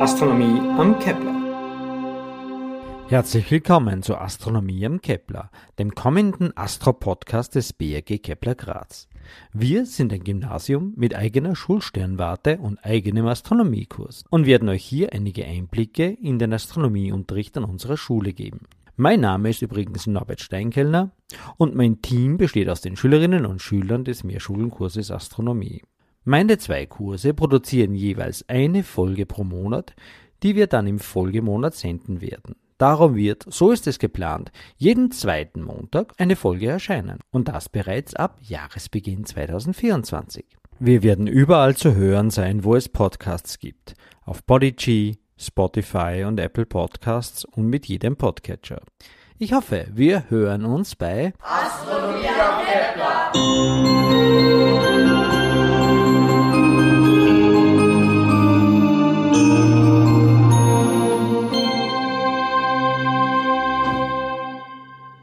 Astronomie am Kepler. Herzlich willkommen zu Astronomie am Kepler, dem kommenden Astro-Podcast des BRG Kepler Graz. Wir sind ein Gymnasium mit eigener Schulsternwarte und eigenem Astronomiekurs und werden euch hier einige Einblicke in den Astronomieunterricht an unserer Schule geben. Mein Name ist übrigens Norbert Steinkellner und mein Team besteht aus den Schülerinnen und Schülern des Mehrschulenkurses Astronomie. Meine zwei Kurse produzieren jeweils eine Folge pro Monat, die wir dann im Folgemonat senden werden. Darum wird, so ist es geplant, jeden zweiten Montag eine Folge erscheinen und das bereits ab Jahresbeginn 2024. Wir werden überall zu hören sein, wo es Podcasts gibt. Auf Bodyg, Spotify und Apple Podcasts und mit jedem Podcatcher. Ich hoffe, wir hören uns bei Astronomie am Kepler.